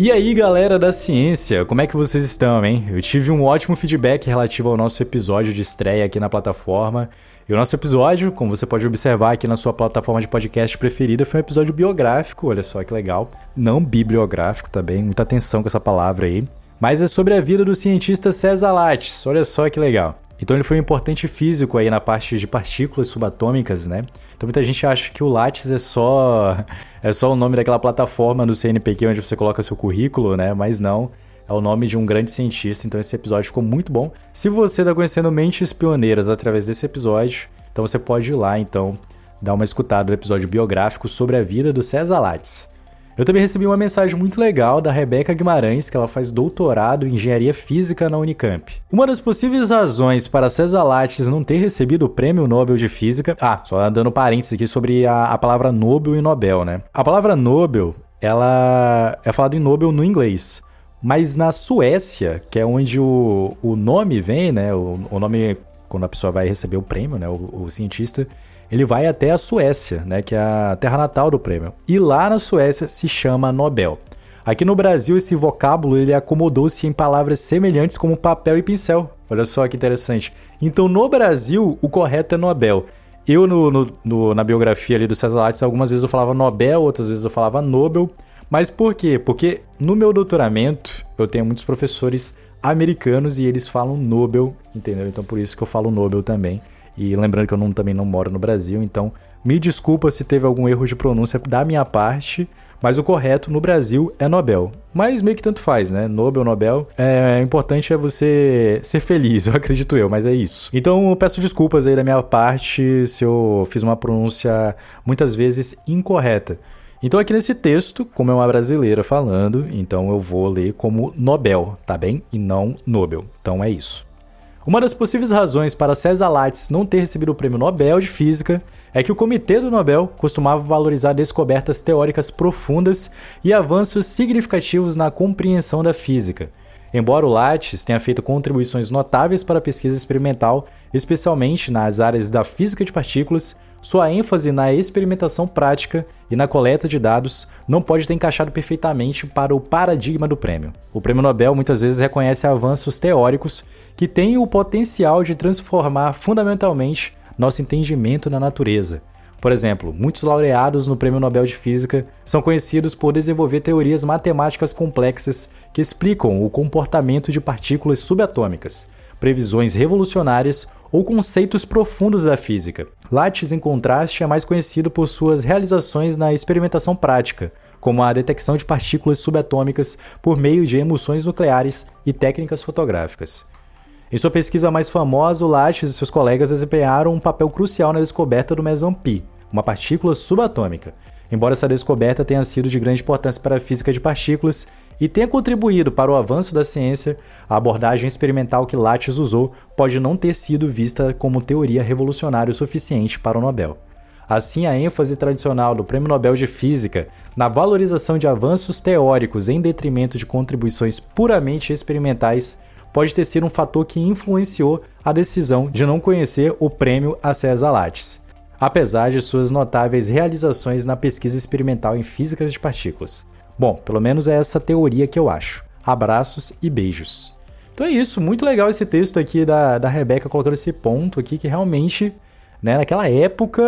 E aí, galera da ciência, como é que vocês estão, hein? Eu tive um ótimo feedback relativo ao nosso episódio de estreia aqui na plataforma. E o nosso episódio, como você pode observar aqui na sua plataforma de podcast preferida, foi um episódio biográfico, olha só que legal. Não bibliográfico também, muita atenção com essa palavra aí. Mas é sobre a vida do cientista César Lattes, olha só que legal. Então ele foi um importante físico aí na parte de partículas subatômicas, né? Então muita gente acha que o Lattes é só é só o nome daquela plataforma do CNPq onde você coloca seu currículo, né? Mas não, é o nome de um grande cientista. Então esse episódio ficou muito bom. Se você está conhecendo mentes pioneiras através desse episódio, então você pode ir lá então dar uma escutada no episódio biográfico sobre a vida do César Lattes. Eu também recebi uma mensagem muito legal da Rebeca Guimarães, que ela faz doutorado em engenharia física na Unicamp. Uma das possíveis razões para César Lattes não ter recebido o prêmio Nobel de Física. Ah, só dando parênteses aqui sobre a, a palavra Nobel e Nobel, né? A palavra Nobel, ela é falada em Nobel no inglês. Mas na Suécia, que é onde o, o nome vem, né? O, o nome, quando a pessoa vai receber o prêmio, né? O, o cientista, ele vai até a Suécia, né, que é a terra natal do prêmio. E lá na Suécia se chama Nobel. Aqui no Brasil esse vocábulo ele acomodou-se em palavras semelhantes como papel e pincel. Olha só que interessante. Então no Brasil o correto é Nobel. Eu no, no, no, na biografia ali do César Lattes algumas vezes eu falava Nobel, outras vezes eu falava Nobel. Mas por quê? Porque no meu doutoramento eu tenho muitos professores americanos e eles falam Nobel, entendeu? Então por isso que eu falo Nobel também. E lembrando que eu não, também não moro no Brasil, então me desculpa se teve algum erro de pronúncia da minha parte, mas o correto no Brasil é Nobel. Mas meio que tanto faz, né? Nobel, Nobel. É importante é você ser feliz, eu acredito eu, mas é isso. Então eu peço desculpas aí da minha parte se eu fiz uma pronúncia muitas vezes incorreta. Então aqui nesse texto, como é uma brasileira falando, então eu vou ler como Nobel, tá bem? E não Nobel. Então é isso. Uma das possíveis razões para César Lattes não ter recebido o Prêmio Nobel de Física é que o Comitê do Nobel costumava valorizar descobertas teóricas profundas e avanços significativos na compreensão da física. Embora o Lattes tenha feito contribuições notáveis para a pesquisa experimental, especialmente nas áreas da física de partículas, sua ênfase na experimentação prática e na coleta de dados não pode ter encaixado perfeitamente para o paradigma do prêmio. O prêmio Nobel muitas vezes reconhece avanços teóricos que têm o potencial de transformar fundamentalmente nosso entendimento na natureza. Por exemplo, muitos laureados no Prêmio Nobel de Física são conhecidos por desenvolver teorias matemáticas complexas que explicam o comportamento de partículas subatômicas, previsões revolucionárias ou conceitos profundos da física. Lattes, em contraste, é mais conhecido por suas realizações na experimentação prática, como a detecção de partículas subatômicas por meio de emulsões nucleares e técnicas fotográficas. Em sua pesquisa mais famosa, Lattes e seus colegas desempenharam um papel crucial na descoberta do meson pi, uma partícula subatômica. Embora essa descoberta tenha sido de grande importância para a física de partículas e tenha contribuído para o avanço da ciência, a abordagem experimental que Lattes usou pode não ter sido vista como teoria revolucionária o suficiente para o Nobel. Assim, a ênfase tradicional do Prêmio Nobel de Física na valorização de avanços teóricos em detrimento de contribuições puramente experimentais pode ter sido um fator que influenciou a decisão de não conhecer o prêmio a César Lattes, apesar de suas notáveis realizações na pesquisa experimental em física de partículas. Bom, pelo menos é essa teoria que eu acho. Abraços e beijos. Então é isso, muito legal esse texto aqui da, da Rebeca colocando esse ponto aqui que realmente, né, naquela época,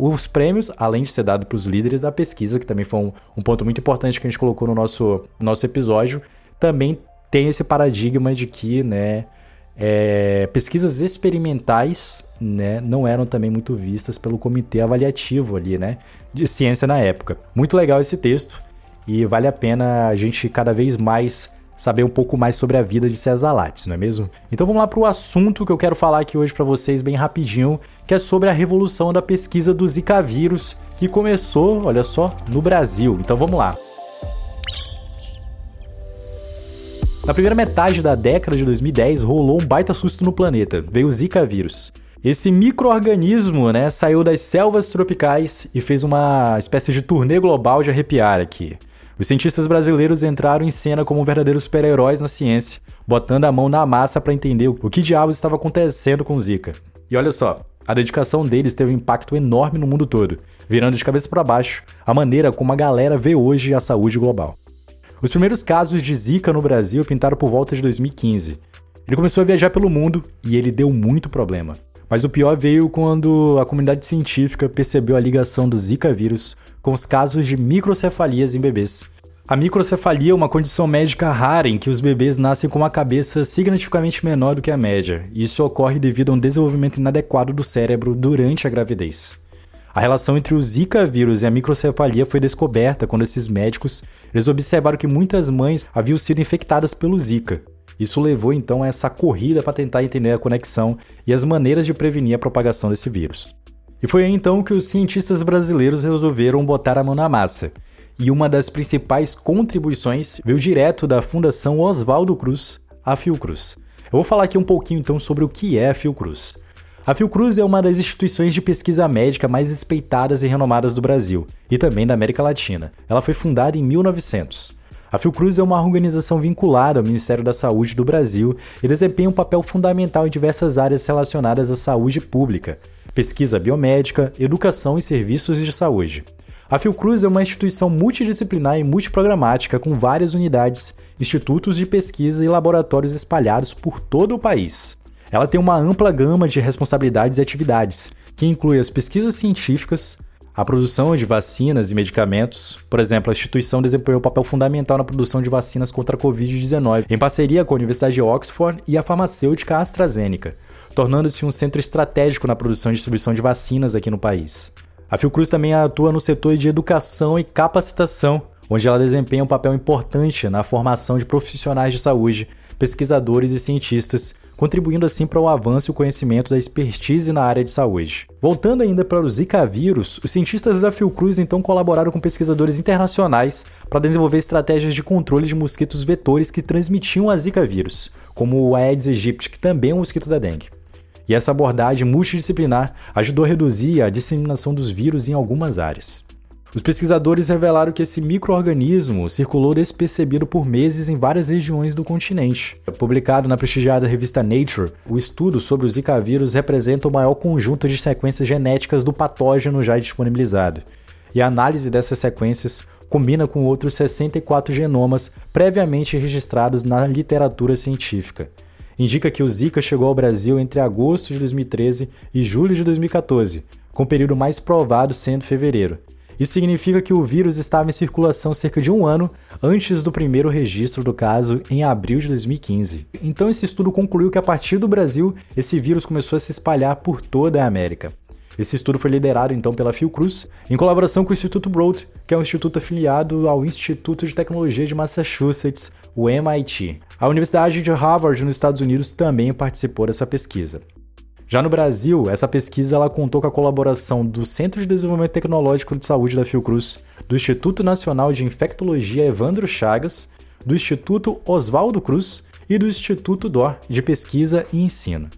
os prêmios, além de ser dado para os líderes da pesquisa, que também foi um, um, ponto muito importante que a gente colocou no nosso, nosso episódio, também tem esse paradigma de que, né, é, pesquisas experimentais né, não eram também muito vistas pelo comitê avaliativo ali, né, de ciência na época. Muito legal esse texto e vale a pena a gente cada vez mais saber um pouco mais sobre a vida de César Lattes, não é mesmo? Então vamos lá para o assunto que eu quero falar aqui hoje para vocês bem rapidinho, que é sobre a revolução da pesquisa do Zika vírus, que começou, olha só, no Brasil. Então vamos lá. Na primeira metade da década de 2010, rolou um baita susto no planeta. Veio o Zika vírus. Esse microorganismo, né, saiu das selvas tropicais e fez uma espécie de turnê global de arrepiar aqui. Os cientistas brasileiros entraram em cena como verdadeiros super-heróis na ciência, botando a mão na massa para entender o que diabos estava acontecendo com Zika. E olha só, a dedicação deles teve um impacto enorme no mundo todo, virando de cabeça para baixo a maneira como a galera vê hoje a saúde global. Os primeiros casos de Zika no Brasil pintaram por volta de 2015. Ele começou a viajar pelo mundo e ele deu muito problema. Mas o pior veio quando a comunidade científica percebeu a ligação do Zika vírus com os casos de microcefalias em bebês. A microcefalia é uma condição médica rara em que os bebês nascem com uma cabeça significativamente menor do que a média, isso ocorre devido a um desenvolvimento inadequado do cérebro durante a gravidez. A relação entre o Zika vírus e a microcefalia foi descoberta quando esses médicos eles observaram que muitas mães haviam sido infectadas pelo Zika. Isso levou então a essa corrida para tentar entender a conexão e as maneiras de prevenir a propagação desse vírus. E foi aí então que os cientistas brasileiros resolveram botar a mão na massa. E uma das principais contribuições veio direto da Fundação Oswaldo Cruz, a Fiocruz. Eu vou falar aqui um pouquinho então sobre o que é a Fiocruz. A Fiocruz é uma das instituições de pesquisa médica mais respeitadas e renomadas do Brasil e também da América Latina. Ela foi fundada em 1900. A Fiocruz é uma organização vinculada ao Ministério da Saúde do Brasil e desempenha um papel fundamental em diversas áreas relacionadas à saúde pública, pesquisa biomédica, educação e serviços de saúde. A Fiocruz é uma instituição multidisciplinar e multiprogramática com várias unidades, institutos de pesquisa e laboratórios espalhados por todo o país. Ela tem uma ampla gama de responsabilidades e atividades, que inclui as pesquisas científicas, a produção de vacinas e medicamentos. Por exemplo, a instituição desempenhou um papel fundamental na produção de vacinas contra a Covid-19, em parceria com a Universidade de Oxford e a farmacêutica AstraZeneca, tornando-se um centro estratégico na produção e distribuição de vacinas aqui no país. A Fiocruz também atua no setor de educação e capacitação, onde ela desempenha um papel importante na formação de profissionais de saúde, pesquisadores e cientistas, contribuindo assim para o avanço e o conhecimento da expertise na área de saúde. Voltando ainda para o Zika vírus, os cientistas da Fiocruz então colaboraram com pesquisadores internacionais para desenvolver estratégias de controle de mosquitos vetores que transmitiam a Zika vírus, como o Aedes aegypti, que também é um mosquito da dengue. E essa abordagem multidisciplinar ajudou a reduzir a disseminação dos vírus em algumas áreas. Os pesquisadores revelaram que esse microorganismo circulou despercebido por meses em várias regiões do continente. Publicado na prestigiada revista Nature, o estudo sobre o Zika vírus representa o maior conjunto de sequências genéticas do patógeno já disponibilizado. E a análise dessas sequências combina com outros 64 genomas previamente registrados na literatura científica. Indica que o Zika chegou ao Brasil entre agosto de 2013 e julho de 2014, com o período mais provado sendo fevereiro. Isso significa que o vírus estava em circulação cerca de um ano antes do primeiro registro do caso, em abril de 2015. Então, esse estudo concluiu que a partir do Brasil, esse vírus começou a se espalhar por toda a América. Esse estudo foi liderado então pela Fiocruz, em colaboração com o Instituto Broad, que é um instituto afiliado ao Instituto de Tecnologia de Massachusetts, o MIT. A Universidade de Harvard, nos Estados Unidos, também participou dessa pesquisa. Já no Brasil, essa pesquisa ela contou com a colaboração do Centro de Desenvolvimento Tecnológico de Saúde da Fiocruz, do Instituto Nacional de Infectologia Evandro Chagas, do Instituto Oswaldo Cruz e do Instituto DOR de Pesquisa e Ensino.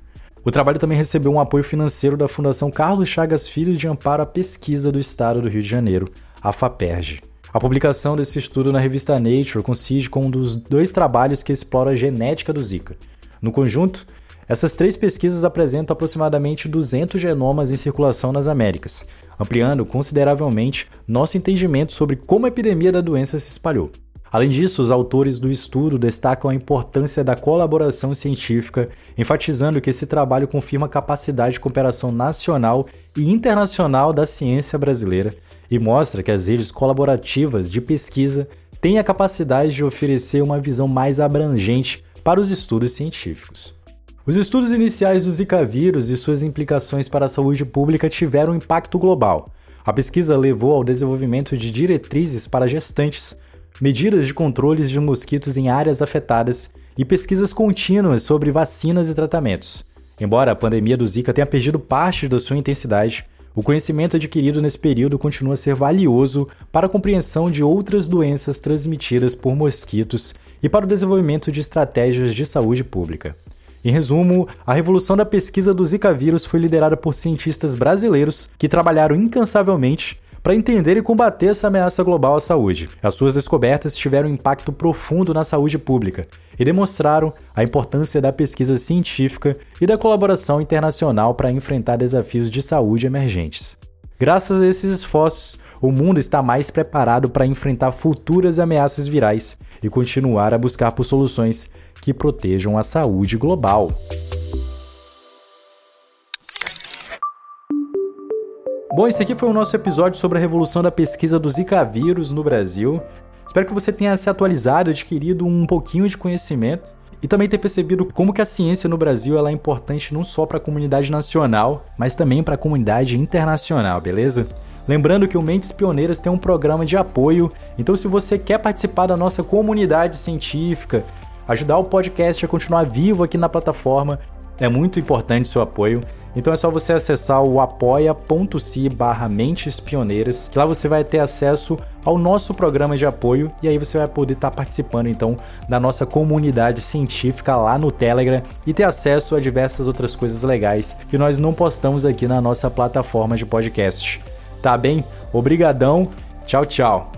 O trabalho também recebeu um apoio financeiro da Fundação Carlos Chagas Filho de Amparo à Pesquisa do Estado do Rio de Janeiro, a FAPERJ. A publicação desse estudo na revista Nature coincide com um dos dois trabalhos que explora a genética do Zika. No conjunto, essas três pesquisas apresentam aproximadamente 200 genomas em circulação nas Américas, ampliando consideravelmente nosso entendimento sobre como a epidemia da doença se espalhou. Além disso, os autores do estudo destacam a importância da colaboração científica, enfatizando que esse trabalho confirma a capacidade de cooperação nacional e internacional da ciência brasileira e mostra que as redes colaborativas de pesquisa têm a capacidade de oferecer uma visão mais abrangente para os estudos científicos. Os estudos iniciais do Zika vírus e suas implicações para a saúde pública tiveram impacto global. A pesquisa levou ao desenvolvimento de diretrizes para gestantes, medidas de controles de mosquitos em áreas afetadas e pesquisas contínuas sobre vacinas e tratamentos. Embora a pandemia do Zika tenha perdido parte da sua intensidade, o conhecimento adquirido nesse período continua a ser valioso para a compreensão de outras doenças transmitidas por mosquitos e para o desenvolvimento de estratégias de saúde pública. Em resumo, a revolução da pesquisa do Zika vírus foi liderada por cientistas brasileiros que trabalharam incansavelmente para entender e combater essa ameaça global à saúde. As suas descobertas tiveram um impacto profundo na saúde pública e demonstraram a importância da pesquisa científica e da colaboração internacional para enfrentar desafios de saúde emergentes. Graças a esses esforços, o mundo está mais preparado para enfrentar futuras ameaças virais e continuar a buscar por soluções que protejam a saúde global. Bom, esse aqui foi o nosso episódio sobre a revolução da pesquisa do Zika vírus no Brasil. Espero que você tenha se atualizado, adquirido um pouquinho de conhecimento e também ter percebido como que a ciência no Brasil ela é importante não só para a comunidade nacional, mas também para a comunidade internacional, beleza? Lembrando que o Mentes Pioneiras tem um programa de apoio, então se você quer participar da nossa comunidade científica, ajudar o podcast a continuar vivo aqui na plataforma, é muito importante seu apoio. Então é só você acessar o apoia.se barra Mentes Pioneiras, que lá você vai ter acesso ao nosso programa de apoio e aí você vai poder estar participando então da nossa comunidade científica lá no Telegram e ter acesso a diversas outras coisas legais que nós não postamos aqui na nossa plataforma de podcast. Tá bem? Obrigadão. Tchau, tchau.